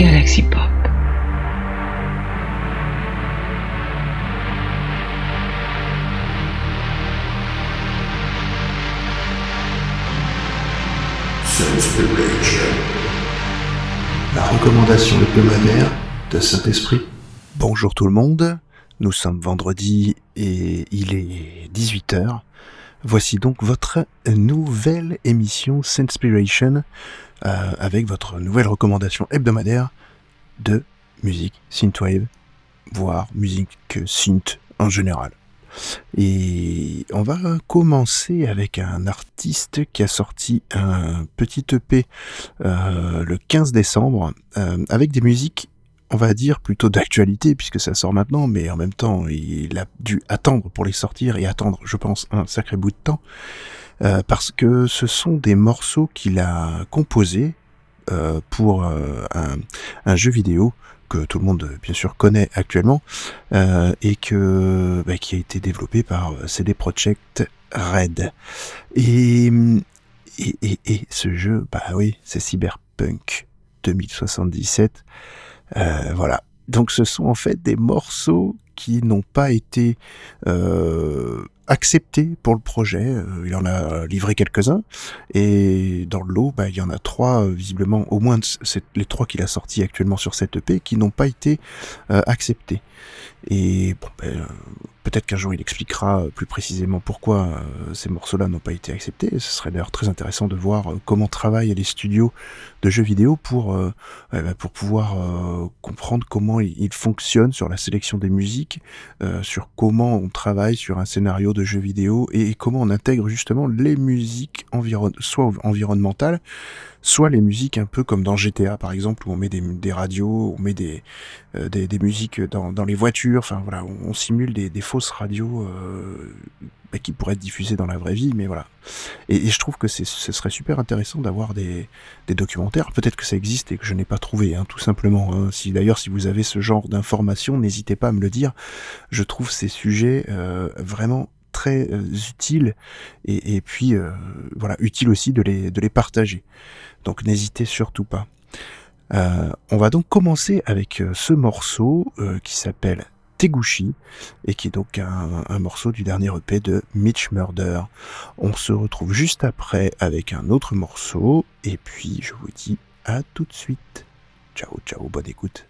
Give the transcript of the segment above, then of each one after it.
Galaxy Pop. La recommandation hebdomadaire de Saint-Esprit. Bonjour tout le monde, nous sommes vendredi et il est 18h. Voici donc votre nouvelle émission Senspiration euh, avec votre nouvelle recommandation hebdomadaire de musique synthwave, voire musique synth en général. Et on va commencer avec un artiste qui a sorti un petit EP euh, le 15 décembre euh, avec des musiques on va dire plutôt d'actualité puisque ça sort maintenant, mais en même temps il a dû attendre pour les sortir et attendre, je pense, un sacré bout de temps euh, parce que ce sont des morceaux qu'il a composés euh, pour euh, un, jeu vidéo que tout le monde bien sûr connaît actuellement et que bah, qui a été développé par CD Projekt Red. Et et, et, et ce jeu bah oui c'est Cyberpunk 2077 euh, voilà. Donc ce sont en fait des morceaux qui n'ont pas été euh, acceptés pour le projet. Euh, il en a livré quelques-uns. Et dans le lot, bah, il y en a trois, visiblement, au moins les trois qu'il a sortis actuellement sur cette EP, qui n'ont pas été acceptés. Et ben, Peut-être qu'un jour il expliquera euh, plus précisément pourquoi euh, ces morceaux-là n'ont pas été acceptés. Ce serait d'ailleurs très intéressant de voir euh, comment travaillent les studios de jeux vidéo pour, bah, pour pouvoir comprendre comment ils fonctionnent sur la sélection des musiques, sur comment on travaille sur un scénario de jeu vidéo et, comment on intègre justement les musiques environnementales, soit les musiques un peu comme dans GTA par exemple où on met des, radios, on met des, euh, des, musiques dans, les voitures, enfin voilà, on, simule des, des, fausses radios euh, bah, qui pourraient être diffusées dans la vraie vie, mais voilà. Et, je trouve que ce serait super intéressant d'avoir des, documentaires. Peut-être que ça existe et que je n'ai pas trouvé, hein, tout simplement. Hein. Si d'ailleurs si vous avez ce genre d'informations, n'hésitez pas à me le dire. Je trouve ces sujets euh, vraiment très euh, utiles et, puis euh, voilà utile aussi de les, de les partager. Donc n'hésitez surtout pas. On va donc commencer avec ce morceau qui s'appelle Et qui est donc un, un, morceau du dernier EP de Mitch Murder. On se retrouve juste après avec un autre morceau et puis je vous dis à tout de suite. Ciao ciao, bonne écoute.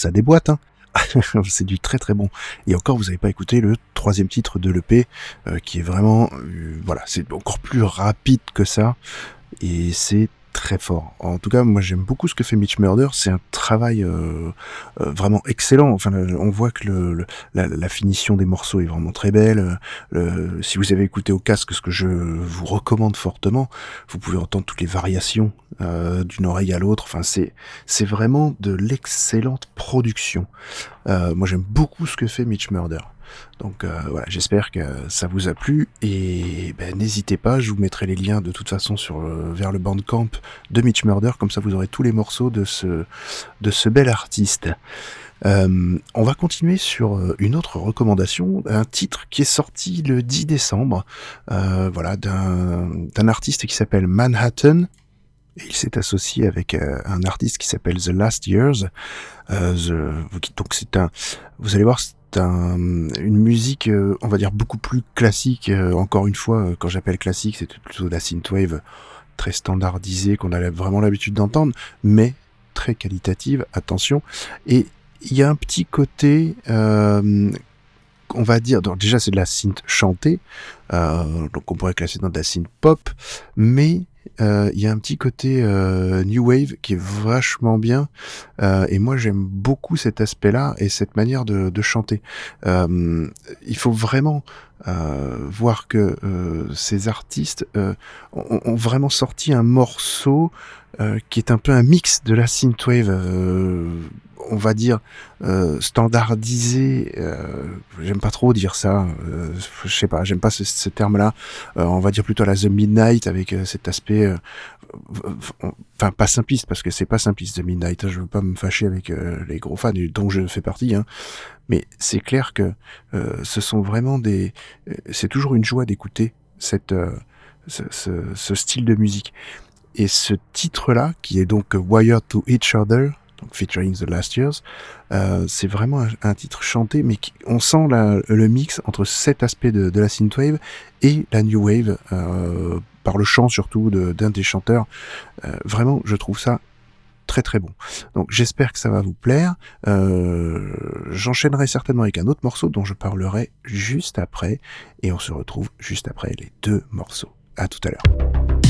Ça déboîte. Hein. c'est du très très bon. Et encore, vous n'avez pas écouté le troisième titre de l'EP, euh, qui est vraiment, euh, voilà, c'est encore plus rapide que ça, et c'est très fort. En tout cas, moi j'aime beaucoup ce que fait Mitch Murder. C'est un travail euh, euh, vraiment excellent. Enfin, on voit que la, finition des morceaux est vraiment très belle. Le, si vous avez écouté au casque, ce que je vous recommande fortement, vous pouvez entendre toutes les variations euh, d'une oreille à l'autre. Enfin, c'est vraiment de l'excellente production. moi, j'aime beaucoup ce que fait Mitch Murder. Donc euh, voilà, j'espère que ça vous a plu et ben, n'hésitez pas, je vous mettrai les liens de toute façon sur vers le bandcamp de Mitch Murder, comme ça vous aurez tous les morceaux de ce de ce bel artiste. Euh, on va continuer sur euh, une autre recommandation, un titre qui est sorti le 10 décembre, voilà, d'un artiste qui s'appelle Manhattan, il s'est associé avec un artiste qui s'appelle The Last Years. donc c'est un, vous allez voir, une musique, euh, on va dire, beaucoup plus classique. Euh, encore une fois, euh, quand j'appelle classique, c'est plutôt de la synthwave très standardisée qu'on a vraiment l'habitude d'entendre, mais très qualitative, attention. Et il y a un petit côté, on va dire, déjà c'est de la synth chantée, donc on pourrait classer dans de la synth pop, mais euh, il y a un petit côté euh, new wave qui est vachement bien euh, et moi j'aime beaucoup cet aspect-là et cette manière de, de chanter. il faut vraiment voir que ces artistes ont, ont, vraiment sorti un morceau qui est un peu un mix de la synthwave on va dire euh, standardisé. Euh, j'aime pas trop dire ça. Euh, je sais pas, j'aime pas ce, terme-là. on va dire plutôt la The Midnight avec cet aspect, enfin pas simpliste parce que c'est pas simpliste The Midnight. Hein, je veux pas me fâcher avec les gros fans dont je fais partie. Hein. mais c'est clair que ce sont vraiment des. c'est toujours une joie d'écouter cette ce, ce, style de musique. Et ce titre-là, qui est donc Wired to Each Other, featuring The Last Years. Euh, c'est vraiment un, titre chanté, mais on sent le mix entre cet aspect de, la synthwave et la new wave, euh, par le chant surtout d'un des chanteurs. Euh, vraiment, je trouve ça très très bon. Donc j'espère que ça va vous plaire. J'enchaînerai certainement avec un autre morceau dont je parlerai juste après, et on se retrouve juste après les deux morceaux. À tout à l'heure.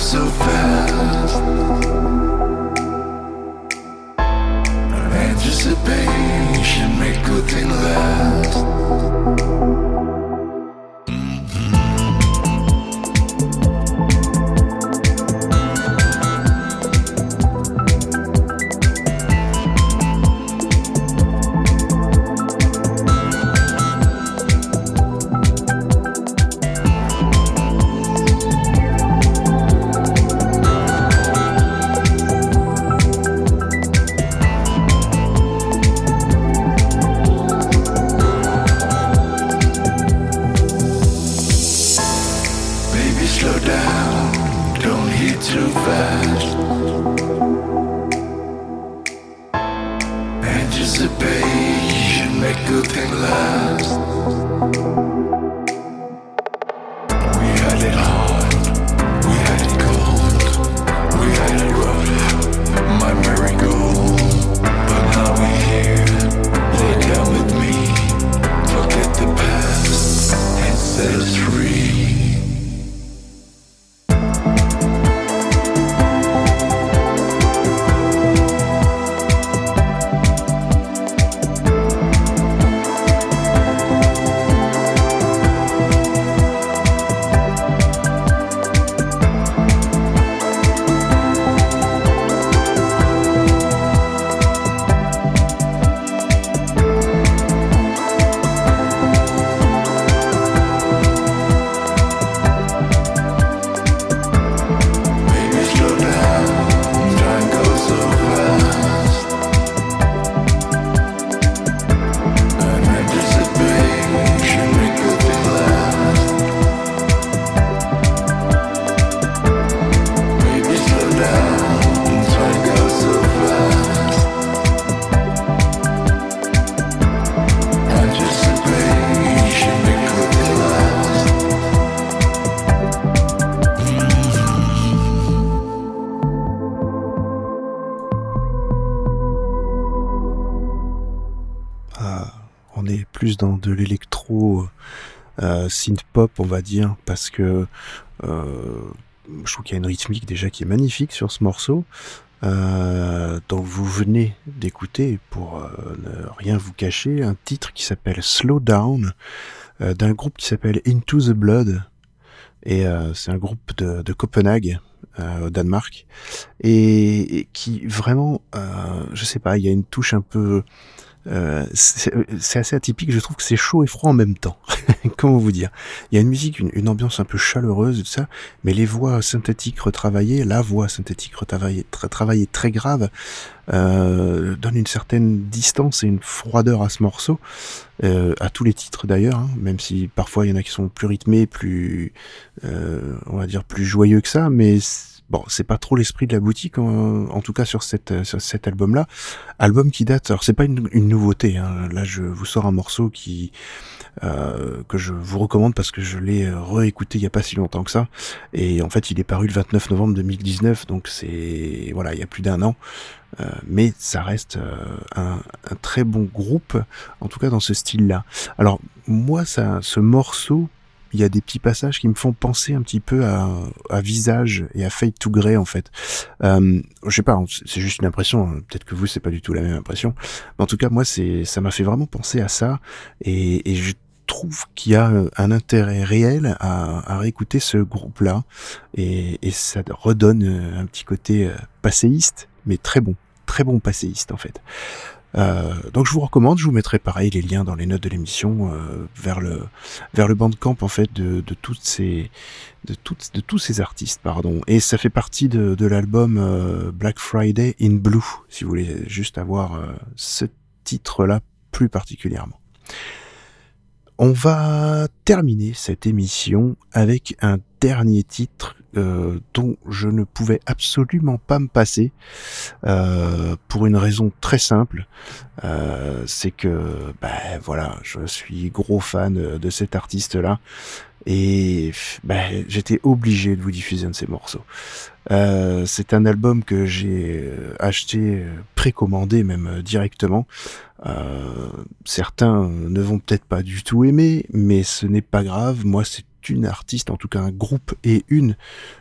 so fast. Anticipation make good thing last. too fast. Anticipation, make good thing last. Plus dans de l'électro euh, synth pop, on va dire, parce que euh, je trouve qu'il y a une rythmique déjà qui est magnifique sur ce morceau. Euh, dont vous venez d'écouter, pour ne rien vous cacher, un titre qui s'appelle Slow Down, d'un groupe qui s'appelle Into the Blood. Et c'est un groupe de, de Copenhague, au Danemark, et, et qui vraiment, je sais pas, il y a une touche un peu euh, c'est assez atypique, je trouve que c'est chaud et froid en même temps. Comment vous dire? Il y a une musique, une, ambiance un peu chaleureuse, tout ça, mais les voix synthétiques retravaillées, la voix synthétique retravaillée, travaillée très grave, euh, donne une certaine distance et une froideur à ce morceau, euh, à tous les titres d'ailleurs, hein, même si parfois il y en a qui sont plus rythmés, plus, euh, on va dire, plus joyeux que ça, mais Bon, c'est pas trop l'esprit de la boutique, en, tout cas sur, cette, sur cet album-là. Album qui date, alors c'est pas une, nouveauté, hein. là je vous sors un morceau qui euh, que je vous recommande parce que je l'ai réécouté il y a pas si longtemps que ça, et en fait il est paru le 29 novembre 2019, donc c'est voilà il y a plus d'un an, euh, mais ça reste euh, un, un, très bon groupe, en tout cas dans ce style-là. Alors moi ça, ce morceau il y a des petits passages qui me font penser un petit peu à, à Visage et à Fade to Grey en fait. Euh, je sais pas, c'est juste une impression. Hein. Peut-être que vous c'est pas du tout la même impression. Mais en tout cas moi c'est ça m'a fait vraiment penser à ça et, et je trouve qu'il y a un intérêt réel à, à réécouter ce groupe-là et, et, ça redonne un petit côté euh, passéiste, mais très bon, très bon passéiste en fait. Euh, donc je vous recommande, je vous mettrai pareil les liens dans les notes de l'émission euh, vers le vers le bandcamp en fait de, de toutes ces de toutes de tous ces artistes pardon et ça fait partie de, de l'album euh, Black Friday in Blue si vous voulez juste avoir euh, ce titre là plus particulièrement. On va terminer cette émission avec un dernier titre euh, dont je ne pouvais absolument pas me passer euh, pour une raison très simple, euh, c'est que ben voilà, je suis gros fan de cet artiste-là et ben, j'étais obligé de vous diffuser un de ses morceaux. C'est un album que j'ai acheté, précommandé même directement. Certains ne vont peut-être pas du tout aimer, mais ce n'est pas grave. Moi, c'est une artiste, en tout cas un groupe et une,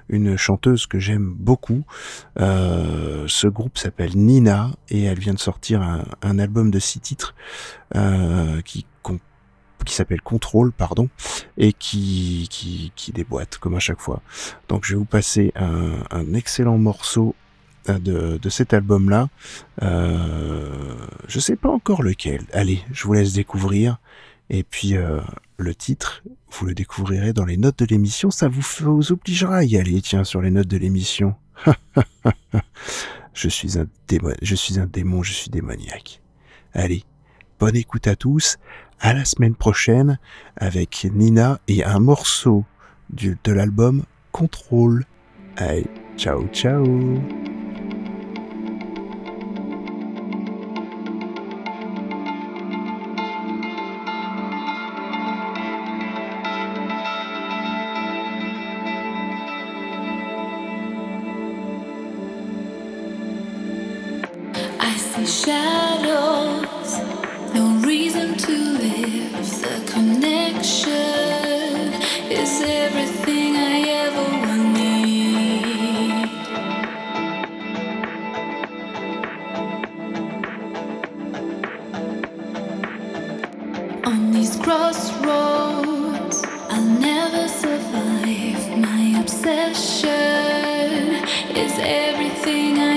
une chanteuse que j'aime beaucoup. Euh, ce groupe s'appelle Nina et elle vient de sortir un, album de six titres euh, qui qui s'appelle Control, pardon, et qui, qui, qui déboîte comme à chaque fois. Donc je vais vous passer un, excellent morceau euh, de, de cet album-là. Euh, je sais pas encore lequel. Allez, je vous laisse découvrir. Et puis le titre, vous le découvrirez dans les notes de l'émission. Ça vous, obligera à y aller, tiens, sur les notes de l'émission. je suis un démon, je suis un démon, je suis démoniaque. Allez, bonne écoute à tous. À la semaine prochaine avec Nina et un morceau du, de l'album Contrôle. Allez, ciao ciao Is everything I